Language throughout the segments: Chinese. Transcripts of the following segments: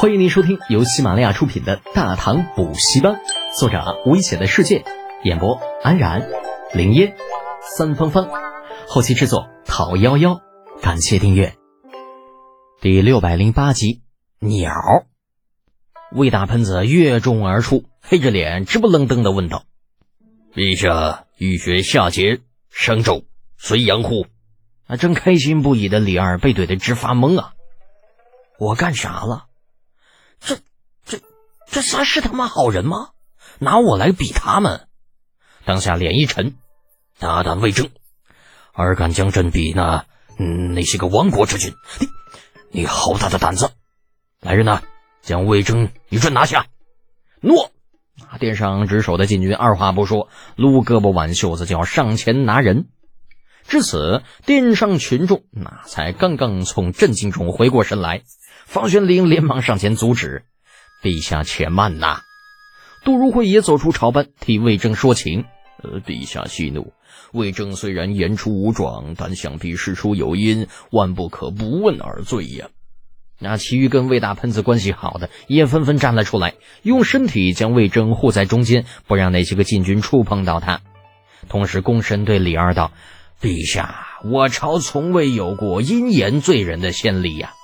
欢迎您收听由喜马拉雅出品的《大唐补习班》，作者危险的世界，演播安然、林烟、三芳芳，后期制作陶幺幺。感谢订阅。第六百零八集，鸟。魏大喷子跃中而出，黑着脸直不愣登的问道：“陛下欲学夏桀、商纣、隋炀乎？”啊，正开心不已的李二被怼得直发懵啊！我干啥了？这、这、这仨是他妈好人吗？拿我来比他们？当下脸一沉，大胆魏征，尔敢将朕比那嗯那些个亡国之君？你你好大的胆子！来人呐，将魏征一棍拿下！诺！殿上值守的禁军二话不说，撸胳膊挽袖子就要上前拿人。至此，殿上群众那才刚刚从震惊中回过神来。方玄龄连忙上前阻止：“陛下且慢呐！”杜如晦也走出朝班，替魏征说情：“呃，陛下息怒。魏征虽然言出无状，但想必事出有因，万不可不问而罪呀。”那其余跟魏大喷子关系好的也纷纷站了出来，用身体将魏征护在中间，不让那些个禁军触碰到他。同时，躬身对李二道：“陛下，我朝从未有过因言罪人的先例呀。”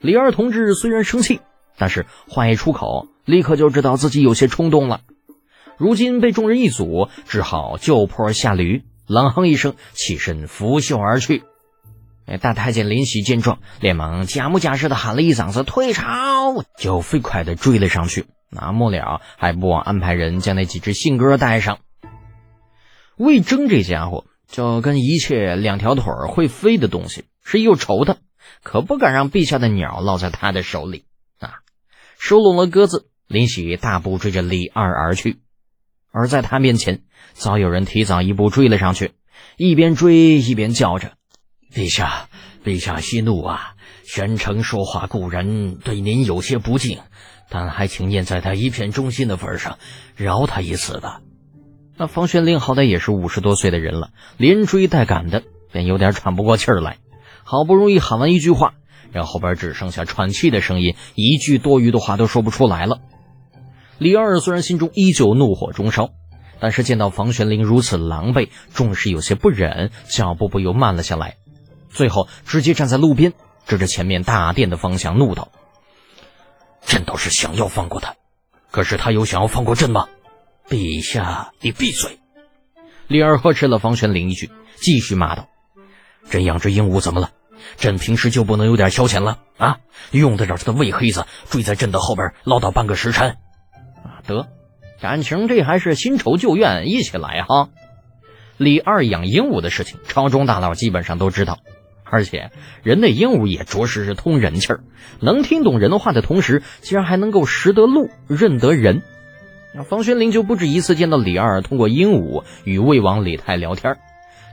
李二同志虽然生气，但是话一出口，立刻就知道自己有些冲动了。如今被众人一阻，只好就坡下驴，冷哼一声，起身拂袖而去。哎大太监林喜见状，连忙假模假式的喊了一嗓子“退朝”，就飞快的追了上去。那末了还不忘安排人将那几只信鸽带上。魏征这家伙就跟一切两条腿会飞的东西是一仇的。可不敢让陛下的鸟落在他的手里啊！收拢了鸽子，林喜大步追着李二而去。而在他面前，早有人提早一步追了上去，一边追一边叫着：“陛下，陛下息怒啊！宣城说话固然对您有些不敬，但还请念在他一片忠心的份上，饶他一次吧。”那方玄龄好歹也是五十多岁的人了，连追带赶的，便有点喘不过气来。好不容易喊完一句话，然后边只剩下喘气的声音，一句多余的话都说不出来了。李二虽然心中依旧怒火中烧，但是见到房玄龄如此狼狈，终是有些不忍，脚步不由慢了下来。最后直接站在路边，指着前面大殿的方向，怒道：“朕倒是想要放过他，可是他有想要放过朕吗？”陛下，你闭嘴！李二呵斥了房玄龄一句，继续骂道：“朕养只鹦鹉怎么了？”朕平时就不能有点消遣了啊？用得着这个魏黑子追在朕的后边唠叨半个时辰？啊，得，感情这还是新仇旧怨一起来哈。李二养鹦鹉的事情，朝中大佬基本上都知道，而且人的鹦鹉也着实是通人气儿，能听懂人话的同时，竟然还能够识得路、认得人。那方玄龄就不止一次见到李二通过鹦鹉与魏王李泰聊天儿。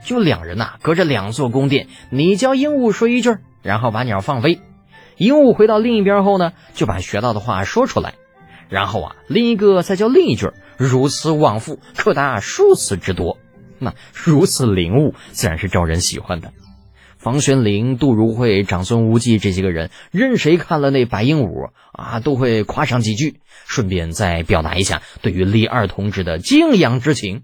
就两人呐，隔着两座宫殿，你教鹦鹉说一句，然后把鸟放飞。鹦鹉回到另一边后呢，就把学到的话说出来，然后啊，另一个再教另一句，如此往复，可达数次之多。那如此领悟，自然是招人喜欢的。房玄龄、杜如晦、长孙无忌这些个人，任谁看了那白鹦鹉啊，都会夸上几句，顺便再表达一下对于李二同志的敬仰之情。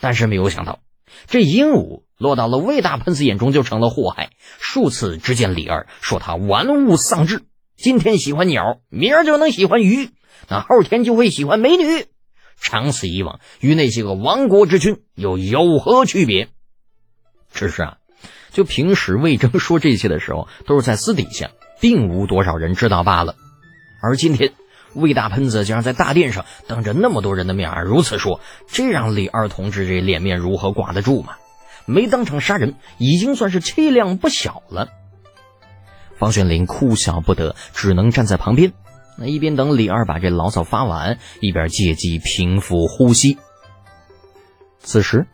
但是没有想到。这鹦鹉落到了魏大喷子眼中就成了祸害，数次直见李二，说他玩物丧志。今天喜欢鸟，明儿就能喜欢鱼，那后天就会喜欢美女。长此以往，与那些个亡国之君又有何区别？只是啊，就平时魏征说这些的时候，都是在私底下，并无多少人知道罢了。而今天。魏大喷子竟然在大殿上当着那么多人的面如此说，这让李二同志这脸面如何挂得住嘛？没当场杀人，已经算是气量不小了。方玄龄哭笑不得，只能站在旁边，那一边等李二把这牢骚发完，一边借机平复呼吸。此时，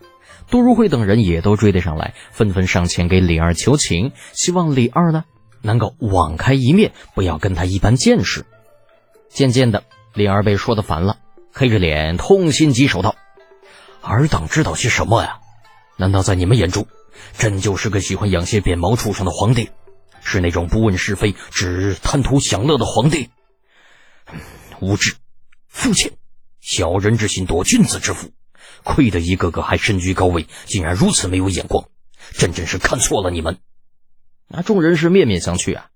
杜如晦等人也都追了上来，纷纷上前给李二求情，希望李二呢能够网开一面，不要跟他一般见识。渐渐的，李二被说的烦了，黑着脸痛心疾首道：“尔等知道些什么呀？难道在你们眼中，朕就是个喜欢养些扁毛畜生的皇帝？是那种不问是非、只贪图享乐的皇帝。无知、肤浅、小人之心夺君子之腹，亏得一个个还身居高位，竟然如此没有眼光，朕真是看错了你们。那众人是面面相觑啊。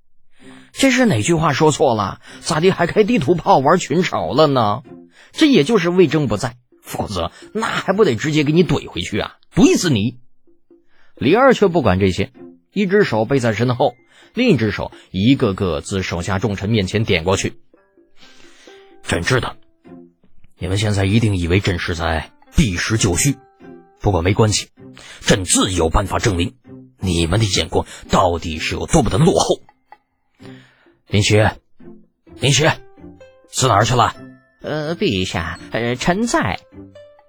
这是哪句话说错了？咋地还开地图炮玩群嘲了呢？这也就是魏征不在，否则那还不得直接给你怼回去啊，怼死你！李二却不管这些，一只手背在身后，另一只手一个个自手下重臣面前点过去。朕知道，你们现在一定以为朕是在避实就虚，不过没关系，朕自有办法证明你们的眼光到底是有多么的落后。林许，林许，死哪儿去了？呃，陛下，呃，臣在。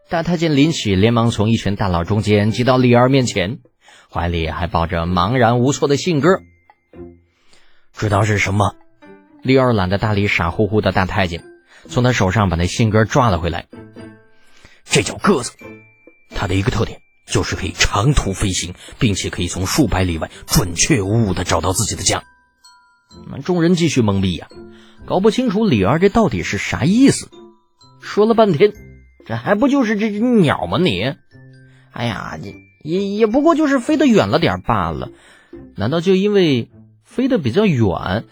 大太监林许连忙从一群大佬中间挤到李二面前，怀里还抱着茫然无措的信鸽。知道是什么？李二懒得搭理傻乎乎的大太监，从他手上把那信鸽抓了回来。这叫鸽子，它的一个特点就是可以长途飞行，并且可以从数百里外准确无误的找到自己的家。众人继续懵逼呀。搞不清楚李二这到底是啥意思，说了半天，这还不就是这只鸟吗？你，哎呀，你也也不过就是飞得远了点罢了，难道就因为飞得比较远，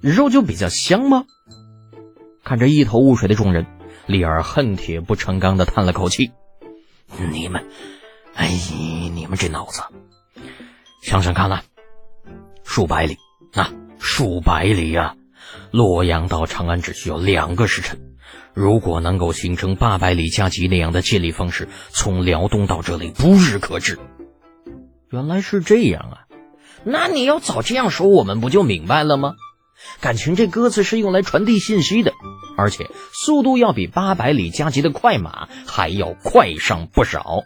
肉就比较香吗？看着一头雾水的众人，李二恨铁不成钢的叹了口气：“你们，哎，你们这脑子，想想看了，数百里啊，数百里呀！”洛阳到长安只需要两个时辰，如果能够形成八百里加急那样的建立方式，从辽东到这里不日可至。原来是这样啊！那你要早这样说，我们不就明白了吗？感情这鸽子是用来传递信息的，而且速度要比八百里加急的快马还要快上不少。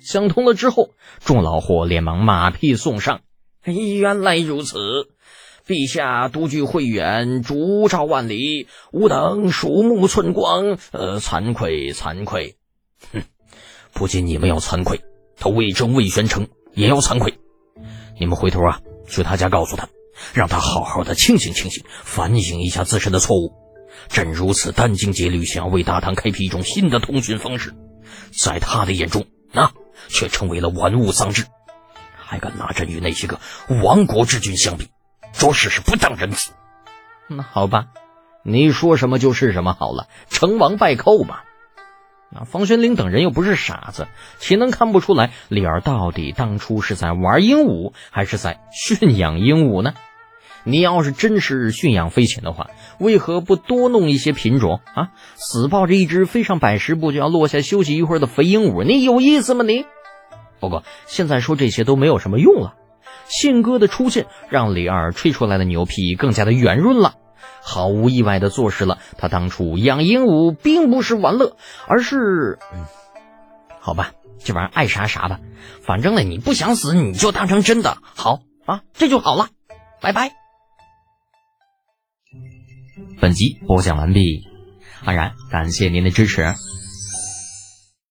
想通了之后，众老伙连忙马屁送上。原来如此。陛下独具慧远，烛照万里，吾等鼠目寸光，呃，惭愧惭愧。哼，不仅你们要惭愧，他魏征魏玄成也要惭愧。你们回头啊，去他家告诉他，让他好好的清醒清醒，反省一下自身的错误。朕如此殚精竭虑，想要为大唐开辟一种新的通讯方式，在他的眼中，那却成为了玩物丧志，还敢拿朕与那些个亡国之君相比。着实是不当人子。那好吧，你说什么就是什么好了，成王败寇嘛。那方玄龄等人又不是傻子，岂能看不出来李儿到底当初是在玩鹦鹉，还是在驯养鹦鹉呢？你要是真是驯养飞禽的话，为何不多弄一些品种啊？死抱着一只飞上百十步就要落下休息一会儿的肥鹦鹉，你有意思吗？你？不过现在说这些都没有什么用了。信鸽的出现，让李二吹出来的牛皮更加的圆润了，毫无意外的坐实了他当初养鹦鹉并不是玩乐，而是……嗯，好吧，这玩意儿爱啥啥吧，反正呢，你不想死你就当成真的，好啊，这就好了，拜拜。本集播讲完毕，安然感谢您的支持。